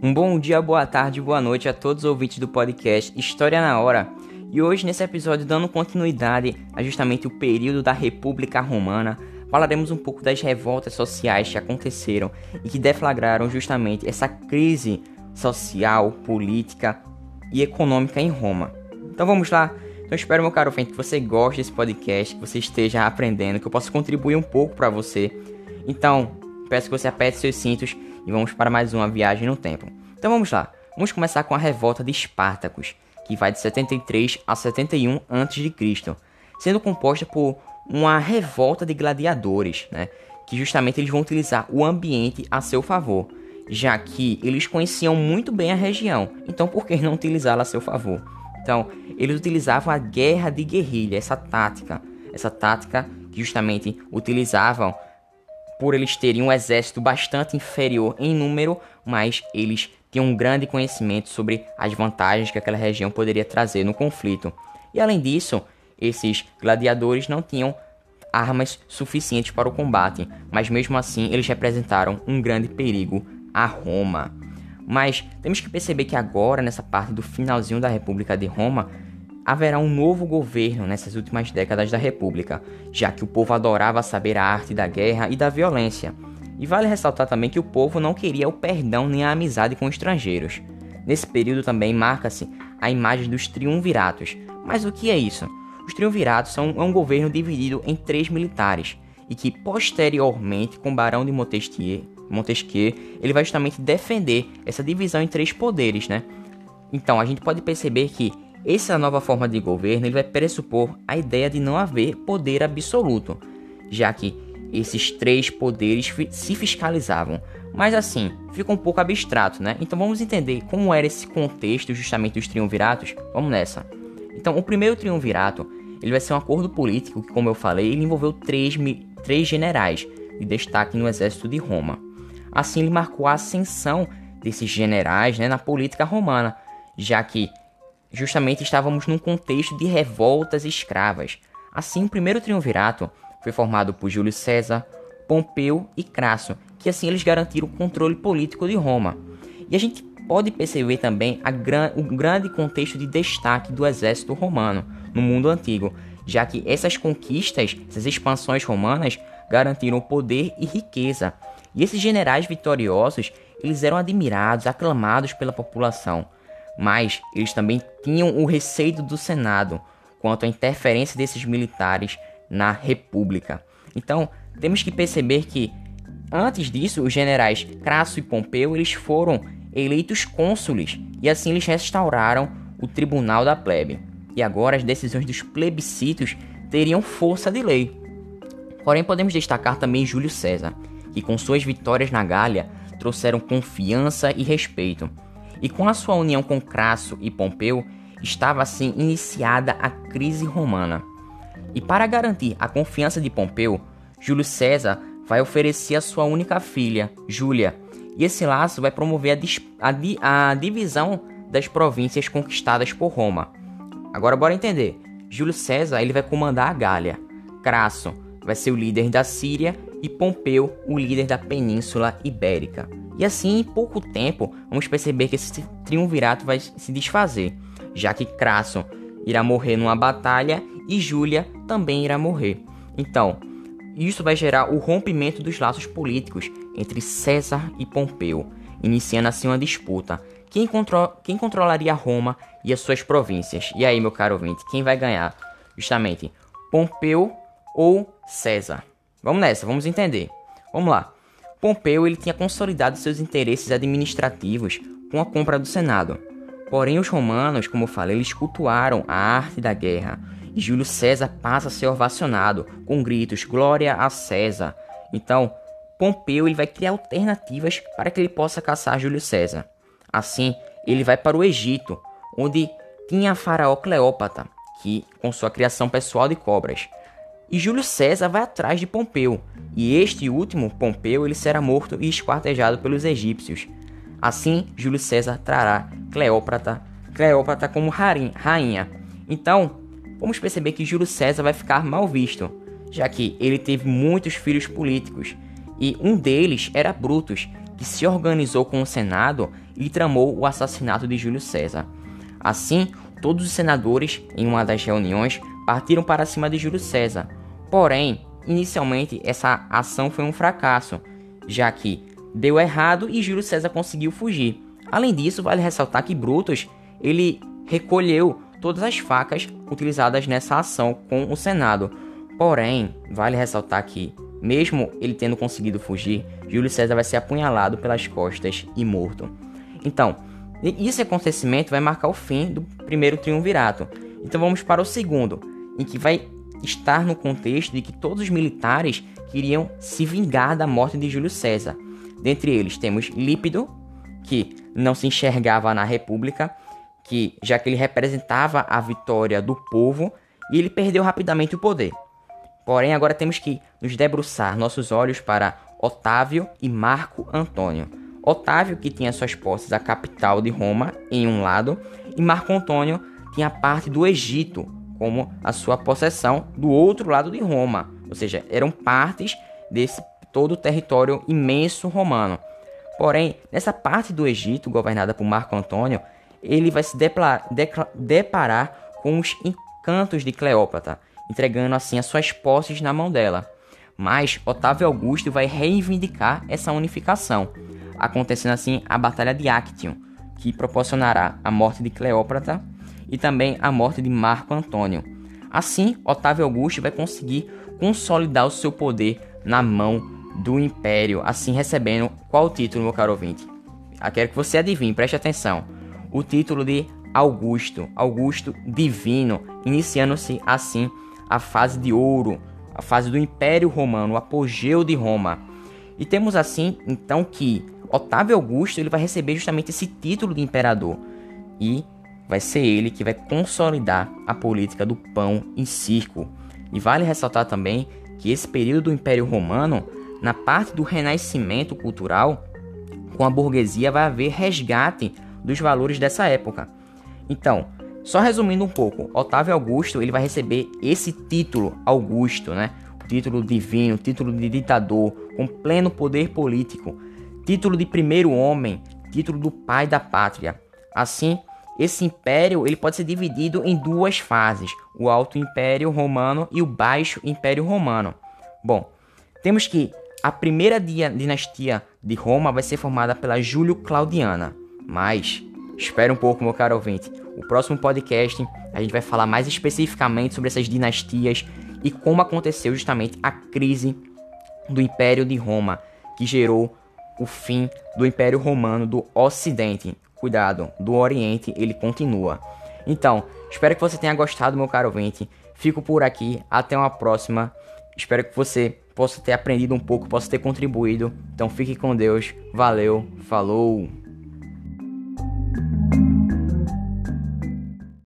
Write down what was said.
Um bom dia, boa tarde, boa noite a todos os ouvintes do podcast História na Hora. E hoje, nesse episódio, dando continuidade a justamente o período da República Romana, falaremos um pouco das revoltas sociais que aconteceram e que deflagraram justamente essa crise social, política e econômica em Roma. Então vamos lá. Então espero, meu caro ouvinte, que você goste desse podcast, que você esteja aprendendo, que eu possa contribuir um pouco para você. Então, peço que você aperte seus cintos e vamos para mais uma viagem no tempo. Então vamos lá. Vamos começar com a revolta de Espartacus, que vai de 73 a 71 a.C., sendo composta por uma revolta de gladiadores, né? Que justamente eles vão utilizar o ambiente a seu favor, já que eles conheciam muito bem a região. Então por que não utilizá-la a seu favor? Então, eles utilizavam a guerra de guerrilha, essa tática, essa tática que justamente utilizavam por eles terem um exército bastante inferior em número, mas eles tinham um grande conhecimento sobre as vantagens que aquela região poderia trazer no conflito. E além disso, esses gladiadores não tinham armas suficientes para o combate, mas mesmo assim eles representaram um grande perigo a Roma. Mas temos que perceber que agora, nessa parte do finalzinho da República de Roma, haverá um novo governo nessas últimas décadas da República, já que o povo adorava saber a arte da guerra e da violência. E vale ressaltar também que o povo não queria o perdão nem a amizade com estrangeiros. Nesse período também marca-se a imagem dos triunviratos. Mas o que é isso? Os triunviratos são um governo dividido em três militares e que posteriormente, com Barão de Montesquieu, Montesquieu, ele vai justamente defender essa divisão em três poderes, né? Então a gente pode perceber que essa nova forma de governo ele vai pressupor a ideia de não haver poder absoluto, já que esses três poderes se fiscalizavam. Mas assim, fica um pouco abstrato, né? Então vamos entender como era esse contexto justamente dos triunviratos. Vamos nessa. Então, o primeiro triunvirato ele vai ser um acordo político que, como eu falei, ele envolveu três, três generais de destaque no exército de Roma. Assim, ele marcou a ascensão desses generais né, na política romana, já que justamente estávamos num contexto de revoltas escravas. Assim, o primeiro triunvirato foi formado por Júlio César, Pompeu e Crasso, que assim eles garantiram o controle político de Roma. E a gente pode perceber também gran o grande contexto de destaque do exército romano no mundo antigo, já que essas conquistas, essas expansões romanas garantiram poder e riqueza. E esses generais vitoriosos, eles eram admirados, aclamados pela população mas eles também tinham o receio do Senado quanto à interferência desses militares na República. Então, temos que perceber que antes disso, os generais Crasso e Pompeu eles foram eleitos cônsules e assim eles restauraram o tribunal da plebe. E agora as decisões dos plebiscitos teriam força de lei. Porém, podemos destacar também Júlio César, que com suas vitórias na Gália trouxeram confiança e respeito. E com a sua união com Crasso e Pompeu, estava assim iniciada a crise romana. E para garantir a confiança de Pompeu, Júlio César vai oferecer a sua única filha, Júlia, e esse laço vai promover a, a, a divisão das províncias conquistadas por Roma. Agora bora entender. Júlio César ele vai comandar a Gália, Crasso vai ser o líder da Síria e Pompeu o líder da Península Ibérica. E assim, em pouco tempo, vamos perceber que esse triunvirato vai se desfazer, já que Crasso irá morrer numa batalha e Júlia também irá morrer. Então, isso vai gerar o rompimento dos laços políticos entre César e Pompeu, iniciando assim uma disputa. Quem, contro quem controlaria Roma e as suas províncias? E aí, meu caro ouvinte, quem vai ganhar? Justamente, Pompeu ou César? Vamos nessa, vamos entender. Vamos lá. Pompeu ele tinha consolidado seus interesses administrativos com a compra do Senado. Porém, os romanos, como eu falei, eles cultuaram a arte da guerra. Júlio César passa a ser ovacionado com gritos Glória a César. Então, Pompeu ele vai criar alternativas para que ele possa caçar Júlio César. Assim, ele vai para o Egito, onde tinha a faraó Cleópatra, que com sua criação pessoal de cobras. E Júlio César vai atrás de Pompeu, e este último, Pompeu, ele será morto e esquartejado pelos egípcios. Assim, Júlio César trará Cleópatra, Cleópatra como rainha. Então, vamos perceber que Júlio César vai ficar mal visto, já que ele teve muitos filhos políticos, e um deles era Brutus, que se organizou com o Senado e tramou o assassinato de Júlio César. Assim, todos os senadores, em uma das reuniões, partiram para cima de Júlio César. Porém, inicialmente essa ação foi um fracasso, já que deu errado e Júlio César conseguiu fugir. Além disso, vale ressaltar que Brutus ele recolheu todas as facas utilizadas nessa ação com o Senado. Porém, vale ressaltar que, mesmo ele tendo conseguido fugir, Júlio César vai ser apunhalado pelas costas e morto. Então, esse acontecimento vai marcar o fim do primeiro triunvirato. Então vamos para o segundo, em que vai estar no contexto de que todos os militares queriam se vingar da morte de Júlio César. Dentre eles temos Lípido, que não se enxergava na República, que já que ele representava a vitória do povo e ele perdeu rapidamente o poder. Porém, agora temos que nos debruçar nossos olhos para Otávio e Marco Antônio. Otávio, que tinha suas posses a capital de Roma em um lado, e Marco Antônio tinha parte do Egito como a sua possessão do outro lado de Roma, ou seja, eram partes desse todo o território imenso romano. Porém, nessa parte do Egito, governada por Marco Antônio, ele vai se deparar com os encantos de Cleópatra, entregando assim as suas posses na mão dela. Mas Otávio Augusto vai reivindicar essa unificação, acontecendo assim a Batalha de Actium, que proporcionará a morte de Cleópatra e também a morte de Marco Antônio. Assim, Otávio Augusto vai conseguir consolidar o seu poder na mão do Império, assim recebendo qual título, meu caro ouvinte? Eu quero que você adivinhe, preste atenção. O título de Augusto, Augusto Divino, iniciando-se assim a fase de ouro, a fase do Império Romano, o apogeu de Roma. E temos assim, então, que Otávio Augusto ele vai receber justamente esse título de imperador. E vai ser ele que vai consolidar a política do pão em circo. E vale ressaltar também que esse período do Império Romano, na parte do renascimento cultural, com a burguesia vai haver resgate dos valores dessa época. Então, só resumindo um pouco, Otávio Augusto ele vai receber esse título Augusto, né? Título divino, título de ditador, com pleno poder político, título de primeiro homem, título do pai da pátria. Assim, esse império ele pode ser dividido em duas fases: o Alto Império Romano e o Baixo Império Romano. Bom, temos que a primeira dinastia de Roma vai ser formada pela Júlio Claudiana, mas espere um pouco, meu caro ouvinte. O próximo podcast a gente vai falar mais especificamente sobre essas dinastias e como aconteceu justamente a crise do Império de Roma, que gerou o fim do Império Romano do Ocidente, cuidado, do Oriente ele continua. Então, espero que você tenha gostado, meu caro ouvinte. Fico por aqui, até uma próxima. Espero que você possa ter aprendido um pouco, possa ter contribuído. Então fique com Deus. Valeu, falou!